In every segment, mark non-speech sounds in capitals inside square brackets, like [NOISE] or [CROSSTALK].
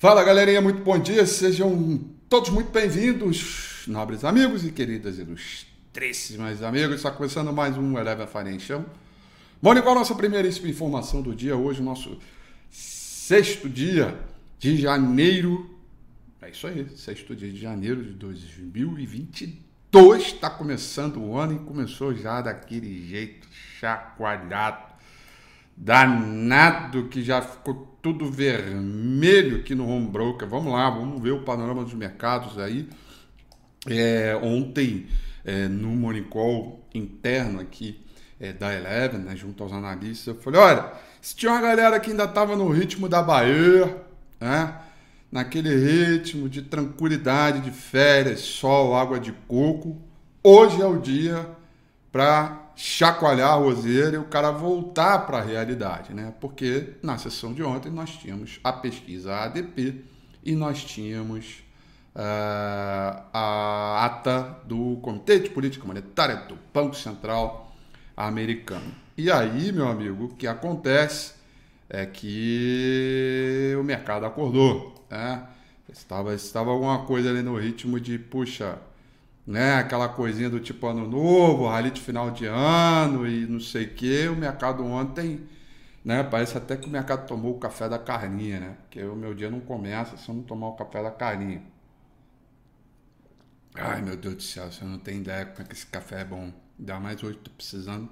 Fala galerinha, muito bom dia, sejam todos muito bem-vindos, nobres amigos e queridas ilustríssimas amigos. Está começando mais um Eleva Financial. Bom, qual a nossa primeiríssima informação do dia? Hoje, nosso sexto dia de janeiro. É isso aí, sexto dia de janeiro de 2022. Está começando o ano e começou já daquele jeito chacoalhado danado que já ficou tudo vermelho aqui no home broker. Vamos lá, vamos ver o panorama dos mercados aí. É, ontem, é, no Morning Call interno aqui é, da Eleven, né, junto aos analistas, eu falei, olha, se tinha uma galera que ainda estava no ritmo da Bahia, né, naquele ritmo de tranquilidade, de férias, sol, água de coco, hoje é o dia para chacoalhar a roseira e o cara voltar para a realidade, né? Porque na sessão de ontem nós tínhamos a pesquisa ADP e nós tínhamos uh, a ata do Comitê de Política Monetária do Banco Central americano. E aí, meu amigo, o que acontece é que o mercado acordou, né? Estava, estava alguma coisa ali no ritmo de, puxa, né? Aquela coisinha do tipo ano novo, rally de final de ano e não sei o que. O mercado ontem, né? Parece até que o mercado tomou o café da carninha, né? Porque o meu dia não começa se eu não tomar o café da carninha. Ai, meu Deus do céu, você não tem ideia como é que esse café é bom. Ainda mais hoje, tô precisando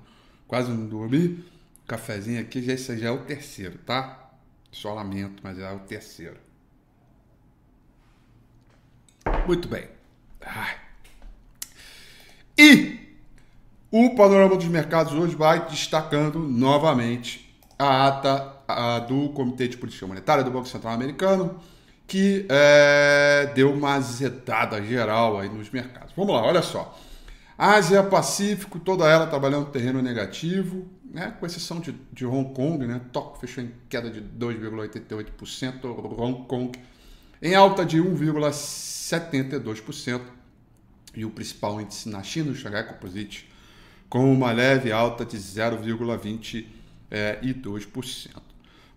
quase não dormir. O cafezinho aqui, já, esse já é o terceiro, tá? Só lamento, mas é o terceiro. Muito bem. Ai. E o panorama dos mercados hoje vai destacando novamente a ata a, do Comitê de Política Monetária do Banco Central Americano, que é, deu uma azedada geral aí nos mercados. Vamos lá, olha só. Ásia Pacífico, toda ela trabalhando terreno negativo, né, com exceção de, de Hong Kong, né, Tóquio fechou em queda de 2,88%, Hong Kong em alta de 1,72% e o principal índice na China, o Shanghai Composite, com uma leve alta de 0,22%. É,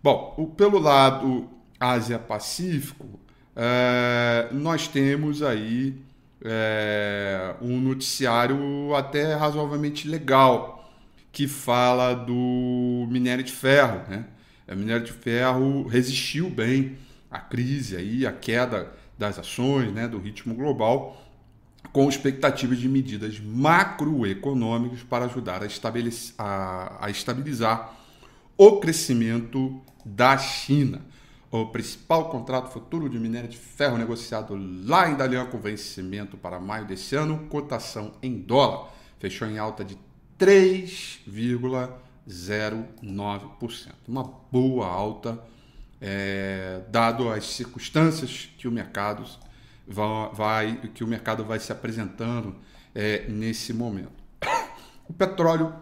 Bom, o, pelo lado Ásia-Pacífico, é, nós temos aí é, um noticiário até razoavelmente legal que fala do minério de ferro. Né? O minério de ferro resistiu bem à crise, aí, à queda das ações, né, do ritmo global, com expectativas de medidas macroeconômicas para ajudar a, a, a estabilizar o crescimento da China. O principal contrato futuro de minério de ferro negociado lá em Dalian com vencimento para maio desse ano, cotação em dólar, fechou em alta de 3,09%. Uma boa alta, é, dado as circunstâncias que o mercado vai, vai, que o mercado vai se apresentando é, nesse momento. [COUGHS] O petróleo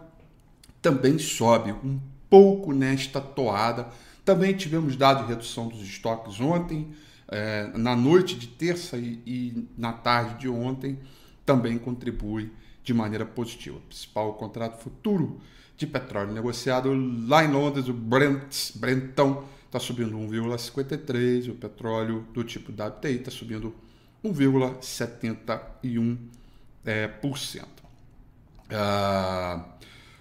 também sobe um pouco nesta toada. Também tivemos dado redução dos estoques ontem, é, na noite de terça e, e, na tarde de ontem, também contribui de maneira positiva. O principal contrato futuro de petróleo negociado lá em Londres, o Brent, Brentão, está subindo 1,53, o petróleo do tipo WTI está subindo 1,71%. É. Uh,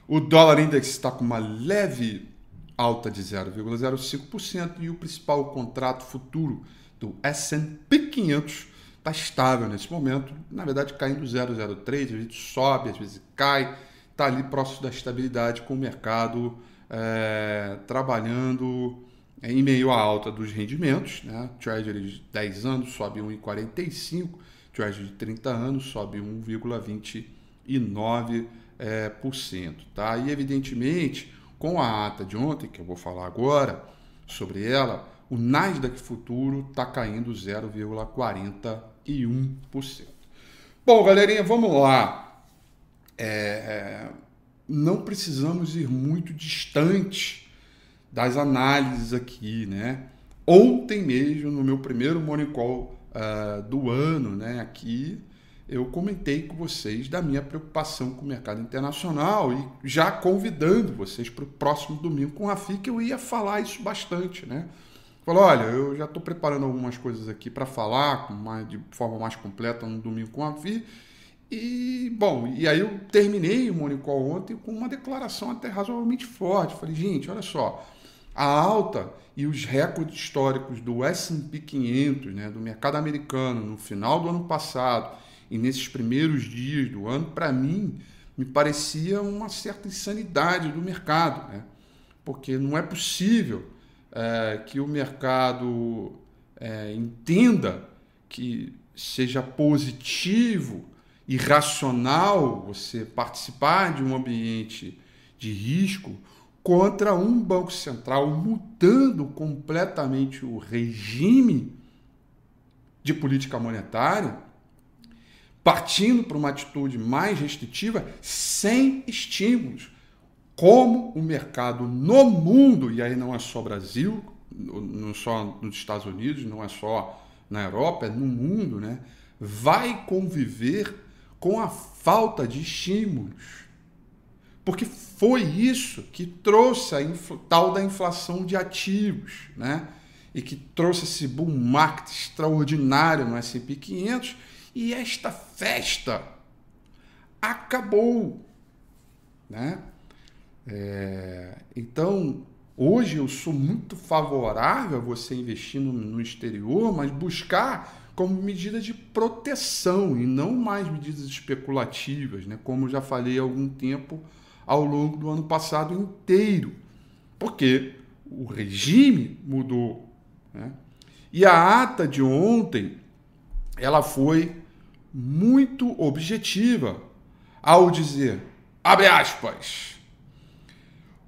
o dólar index está com uma leve alta de 0,05% e o principal contrato futuro do S&P 500 está estável nesse momento, na verdade caindo 0,03, às vezes sobe, às vezes cai, está ali próximo da estabilidade com o mercado é, trabalhando em meio à alta dos rendimentos, né? Treasury de 10 anos sobe 1,45, Treasury de 30 anos sobe 1,29%. É, tá? E evidentemente, com a ata de ontem, que eu vou falar agora sobre ela, o Nasdaq futuro está caindo 0,41%. Bom, galerinha, vamos lá. É, é, não precisamos ir muito distante das análises aqui, né? Ontem mesmo, no meu primeiro Morning Call uh, do ano, né, aqui, eu comentei com vocês da minha preocupação com o mercado internacional e já convidando vocês para o próximo domingo com a FI, que eu ia falar isso bastante, né? falou: olha, eu já estou preparando algumas coisas aqui para falar de forma mais completa no domingo com a Vi. E, bom, e aí eu terminei o Monicol ontem com uma declaração até razoavelmente forte. Falei, gente, olha só, a alta e os recordes históricos do S&P 500, né, do mercado americano, no final do ano passado e nesses primeiros dias do ano, para mim, me parecia uma certa insanidade do mercado, né? porque não é possível é, que o mercado é, entenda que seja positivo e racional você participar de um ambiente de risco contra um Banco Central mudando completamente o regime de política monetária, partindo para uma atitude mais restritiva, sem estímulos, como o mercado no mundo, e aí não é só Brasil, não só nos Estados Unidos, não é só na Europa, é no mundo, né? vai conviver com a falta de estímulos porque foi isso que trouxe a tal da inflação de ativos, né? E que trouxe esse boom market extraordinário no S&P 500 e esta festa acabou, né? É, então, hoje eu sou muito favorável a você investir no, no exterior, mas buscar como medida de proteção e não mais medidas especulativas, né? Como já falei há algum tempo ao longo do ano passado inteiro, porque o regime mudou. Né? E a ata de ontem, ela foi muito objetiva ao dizer, abre aspas,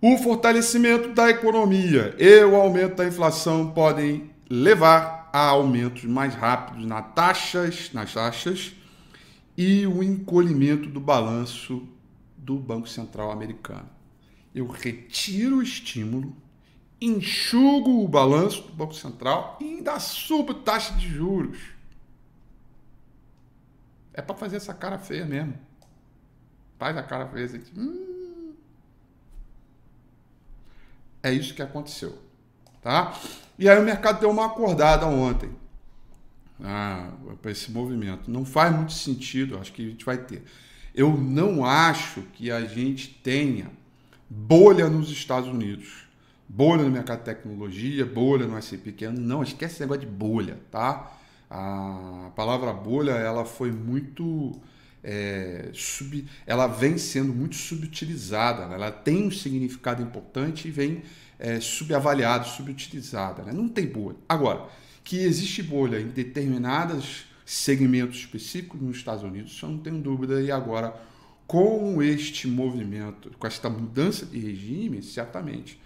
o fortalecimento da economia e o aumento da inflação podem levar a aumentos mais rápidos nas taxas, nas taxas e o encolhimento do balanço do Banco Central americano. Eu retiro o estímulo, enxugo o balanço do Banco Central e ainda subo taxa de juros. É para fazer essa cara feia mesmo. Faz a cara feia assim. Hum. É isso que aconteceu. Tá? E aí o mercado deu uma acordada ontem. Ah, para esse movimento. Não faz muito sentido, acho que a gente vai ter. Eu não acho que a gente tenha bolha nos Estados Unidos. Bolha no mercado de tecnologia, bolha no S&P pequeno. Não, esquece esse negócio de bolha, tá? A palavra bolha, ela foi muito... É, sub, ela vem sendo muito subutilizada. Né? Ela tem um significado importante e vem é, subavaliada, subutilizada. Né? Não tem bolha. Agora, que existe bolha em determinadas segmentos específicos nos Estados Unidos, isso eu não tenho dúvida. E agora, com este movimento, com esta mudança de regime, certamente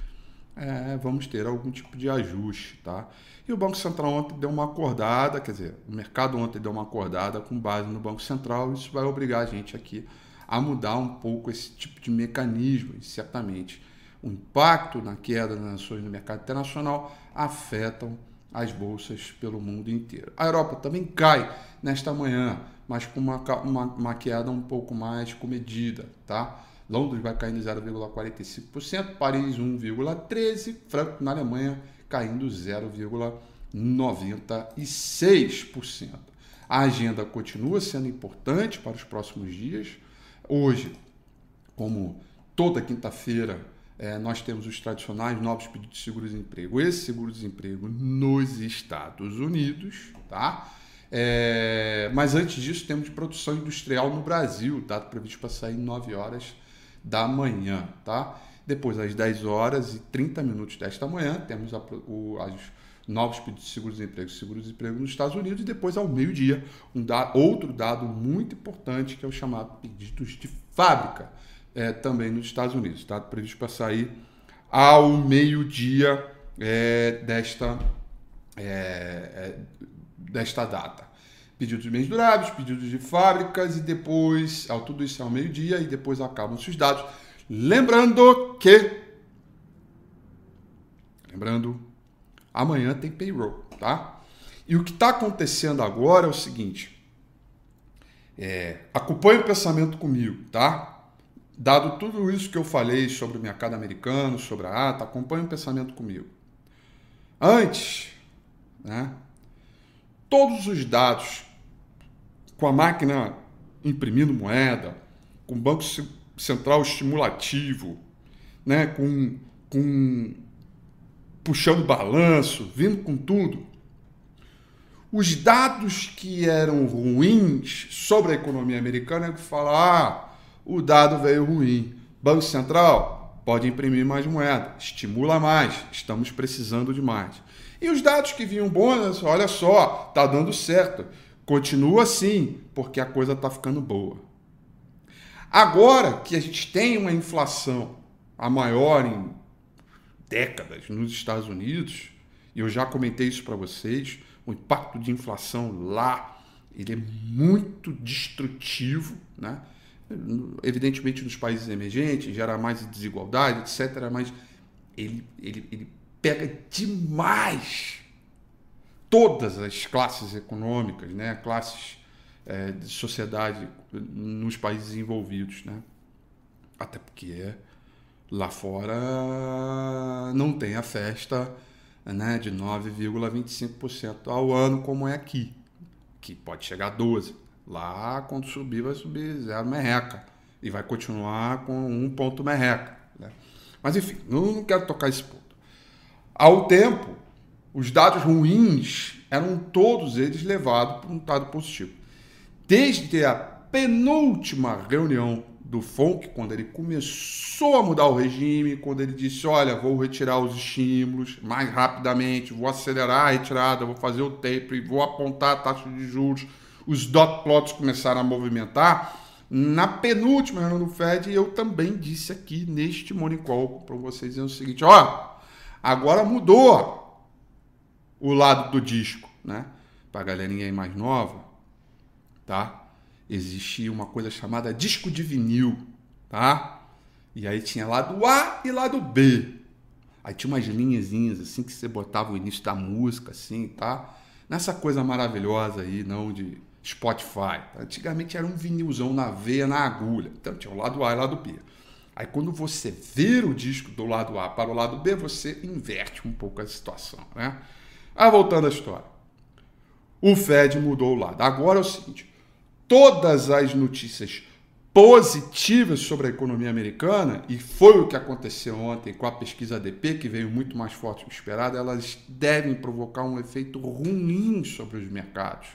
é, vamos ter algum tipo de ajuste, tá? E o Banco Central ontem deu uma acordada, quer dizer, o mercado ontem deu uma acordada com base no Banco Central, isso vai obrigar a gente aqui a mudar um pouco esse tipo de mecanismo, e certamente o impacto na queda das ações no mercado internacional afetam as bolsas pelo mundo inteiro. A Europa também cai nesta manhã, mas com uma, uma, queda um pouco mais comedida, tá? Londres vai caindo 0,45%, Paris 1,13%, Franco na Alemanha caindo 0,96%. A agenda continua sendo importante para os próximos dias. Hoje, como toda quinta-feira, é, nós temos os tradicionais novos pedidos de seguro-desemprego. Esse seguro-desemprego nos Estados Unidos, tá? É, mas antes disso, temos produção industrial no Brasil, dado previsto para sair 9 horas da manhã, tá? Depois, às 10 horas e 30 minutos desta manhã, temos a, o, as novos pedidos de seguro-desemprego seguro-desemprego nos Estados Unidos. E depois, ao meio-dia, um da, outro dado muito importante, que é o chamado pedidos de fábrica é, também nos Estados Unidos. Está previsto para sair ao meio-dia é, desta, é, é, desta data. Pedidos de bens duráveis, pedidos de fábricas e depois, ao tudo isso ao meio-dia e depois acabam-se os dados. Lembrando que, lembrando, amanhã tem payroll, tá? E o que está acontecendo agora é o seguinte, é, acompanhe o pensamento comigo, tá? Dado tudo isso que eu falei sobre o mercado americano, sobre a ata, acompanhe o pensamento comigo. Antes, né? Todos os dados com a máquina imprimindo moeda, com o Banco Central estimulativo, né? com, com puxando balanço, vindo com tudo. Os dados que eram ruins sobre a economia americana é que fala, ah, o dado veio ruim. Banco Central pode imprimir mais moeda, estimula mais, estamos precisando de mais. E os dados que vinham bons, olha só, tá dando certo. Continua assim, porque a coisa está ficando boa. Agora que a gente tem uma inflação a maior em décadas nos Estados Unidos, e eu já comentei isso para vocês, o impacto de inflação lá ele é muito destrutivo, né? Evidentemente nos países emergentes, gera mais desigualdade, etc., mas ele, ele, ele pega demais todas as classes econômicas, né? classes é, de sociedade nos países envolvidos. Né? Até porque lá fora não tem a festa né, de 9,25% ao ano como é aqui, que pode chegar a 12%. Lá, quando subir, vai subir zero merreca. E vai continuar com um ponto merreca. Né? Mas, enfim, não, quero tocar esse ponto. Ao tempo, os dados ruins eram todos eles levados para um dado positivo. Desde a penúltima reunião do FONC, quando ele começou a mudar o regime, quando ele disse: Olha, vou retirar os estímulos mais rapidamente, vou acelerar a retirada, vou fazer o tape, vou apontar a taxa de juros os dot plots começaram a movimentar, na penúltima reunião do Fed, eu também disse aqui neste Morning Call para vocês o seguinte: ó, agora mudou o lado do disco, né? Para galerinha aí mais nova, tá? Existia uma coisa chamada disco de vinil, tá? E aí tinha lado A e lado B. Aí tinha umas linhazinhas assim que você botava o início da música, assim, tá? Nessa coisa maravilhosa aí, não de Spotify. Antigamente era um vinilzão na veia, na agulha. Então tinha o lado A e o lado B. Aí quando você vira o disco do lado A para o lado B, você inverte um pouco a situação, né? Ah, voltando à história. O Fed mudou o lado. Agora é o seguinte: todas as notícias positivas sobre a economia americana, e foi o que aconteceu ontem com a pesquisa ADP, que veio muito mais forte do que esperado, elas devem provocar um efeito ruim sobre os mercados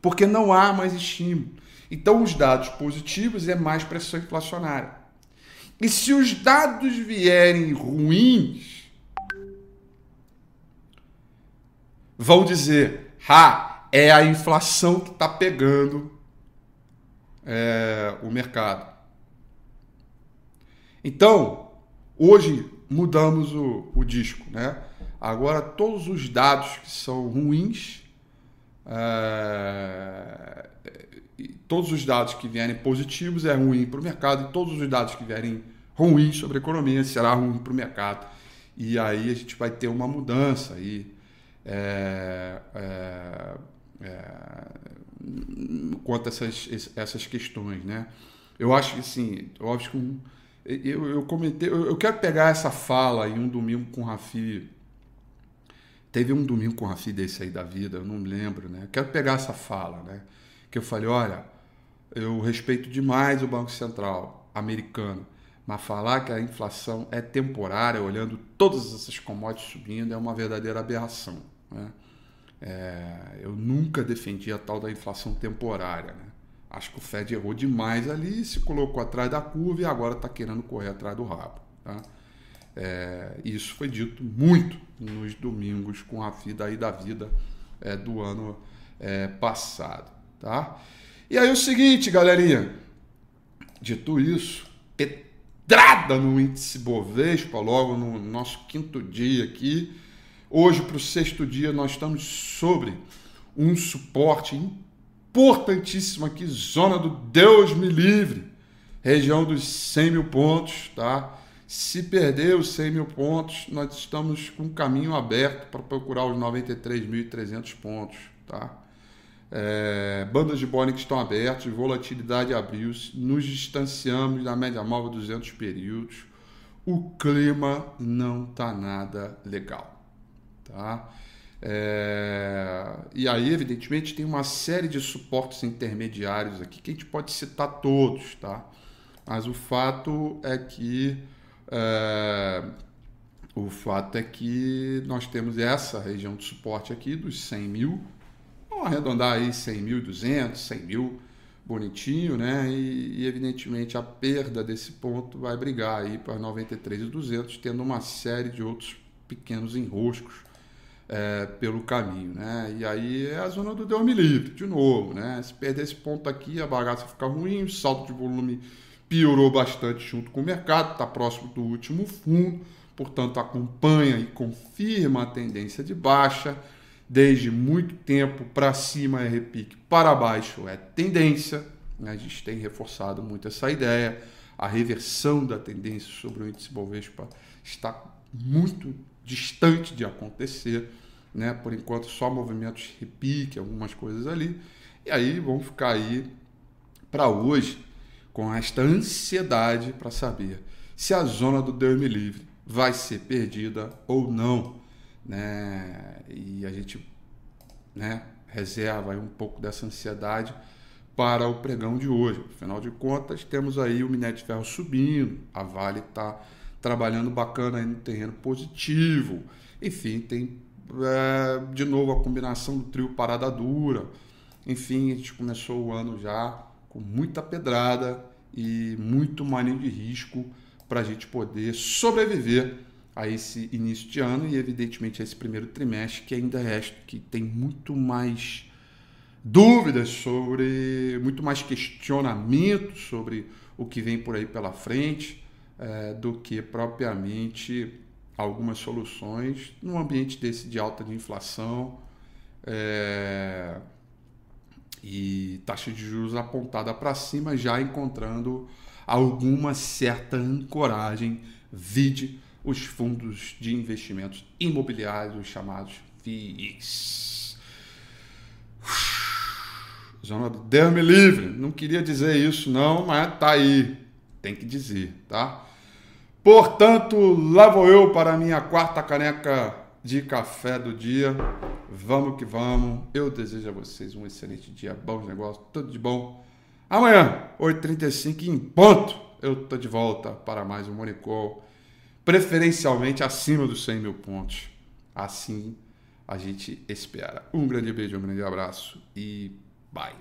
porque não há mais estímulo. Então, os dados positivos é mais pressão inflacionária. E se os dados vierem ruins, vão dizer, ah, é a inflação que está pegando é, o mercado. Então, hoje mudamos o, o disco, né? Agora todos os dados que são ruins é, todos os dados que vierem positivos é ruim para o mercado e todos os dados que vierem ruins sobre a economia será ruim para o mercado. E aí a gente vai ter uma mudança aí é, é, é, quanto a essas, essas questões, né? Eu acho que assim, óbvio que eu, eu comentei, eu, eu quero pegar essa fala em um domingo com o Rafi Teve um domingo com o Rafi desse aí da vida, eu não me lembro, né? Quero pegar essa fala, né? Que eu falei, olha, eu respeito demais o Banco Central americano, mas falar que a inflação é temporária, olhando todas essas commodities subindo, é uma verdadeira aberração, né? É, eu nunca defendi a tal da inflação temporária, né? Acho que o Fed errou demais ali, se colocou atrás da curva e agora está querendo correr atrás do rabo, tá? É, isso foi dito muito nos domingos com a vida aí da vida é, do ano é, passado, tá? E aí o seguinte, galerinha, dito isso, pedrada no índice Bovespa logo no nosso quinto dia aqui. Hoje, para o sexto dia, nós estamos sobre um suporte importantíssimo aqui, zona do Deus me livre, região dos 100 mil pontos, tá? Se perder os 100 mil pontos, nós estamos com um caminho aberto para procurar os 93.300 pontos. Tá? É, bandas de Bollinger estão abertas, volatilidade abriu nos distanciamos da média móvel 200 períodos. O clima não está nada legal. Tá? É, e aí, evidentemente, tem uma série de suportes intermediários aqui que a gente pode citar todos, tá? Mas o fato é que é, o fato é que nós temos essa região de suporte aqui dos 100 mil, vamos arredondar aí 100 mil, 200, 100 mil, bonitinho, né? E, e, evidentemente a perda desse ponto vai brigar aí para 93,200, tendo uma série de outros pequenos enroscos é, pelo caminho, né? E aí é a zona do Deus me livre, de novo, né? Se perder esse ponto aqui, a bagaça fica ruim, o salto de volume piorou bastante junto com o mercado, está próximo do último fundo, portanto acompanha e confirma a tendência de baixa. Desde muito tempo para cima é repique, para baixo é tendência. A gente tem reforçado muito essa ideia. A reversão da tendência sobre o índice Bovespa está muito distante de acontecer. Né? Por enquanto, só movimentos repique, algumas coisas ali. E aí vamos ficar aí para hoje com esta ansiedade para saber se a zona do Deus me livre vai ser perdida ou não. Né? E a gente né, reserva um pouco dessa ansiedade para o pregão de hoje. Afinal de contas, temos aí o minério de ferro subindo, a Vale está trabalhando bacana aí no terreno positivo. Enfim, tem é, de novo a combinação do trio parada dura. Enfim, a gente começou o ano já com muita pedrada e muito manejo de risco para a gente poder sobreviver a esse início de ano e evidentemente a esse primeiro trimestre que ainda é que tem muito mais dúvidas sobre, muito mais questionamentos sobre o que vem por aí pela frente é, do que propriamente algumas soluções num ambiente desse de alta de inflação é, e taxa de juros apontada para cima, já encontrando alguma certa ancoragem, vide os fundos de investimentos imobiliários chamados FIIs. Zona Deus me livre. Não queria dizer isso não, mas tá aí. Tem que dizer, tá? Portanto, lá vou eu para a minha quarta caneca de café do dia. Vamos que vamos. Eu desejo a vocês um excelente dia, bons negócios, tudo de bom. Amanhã, 8h35 em ponto, eu tô de volta para mais um Monicol, preferencialmente acima dos 100 mil pontos. Assim a gente espera. Um grande beijo, um grande abraço e bye.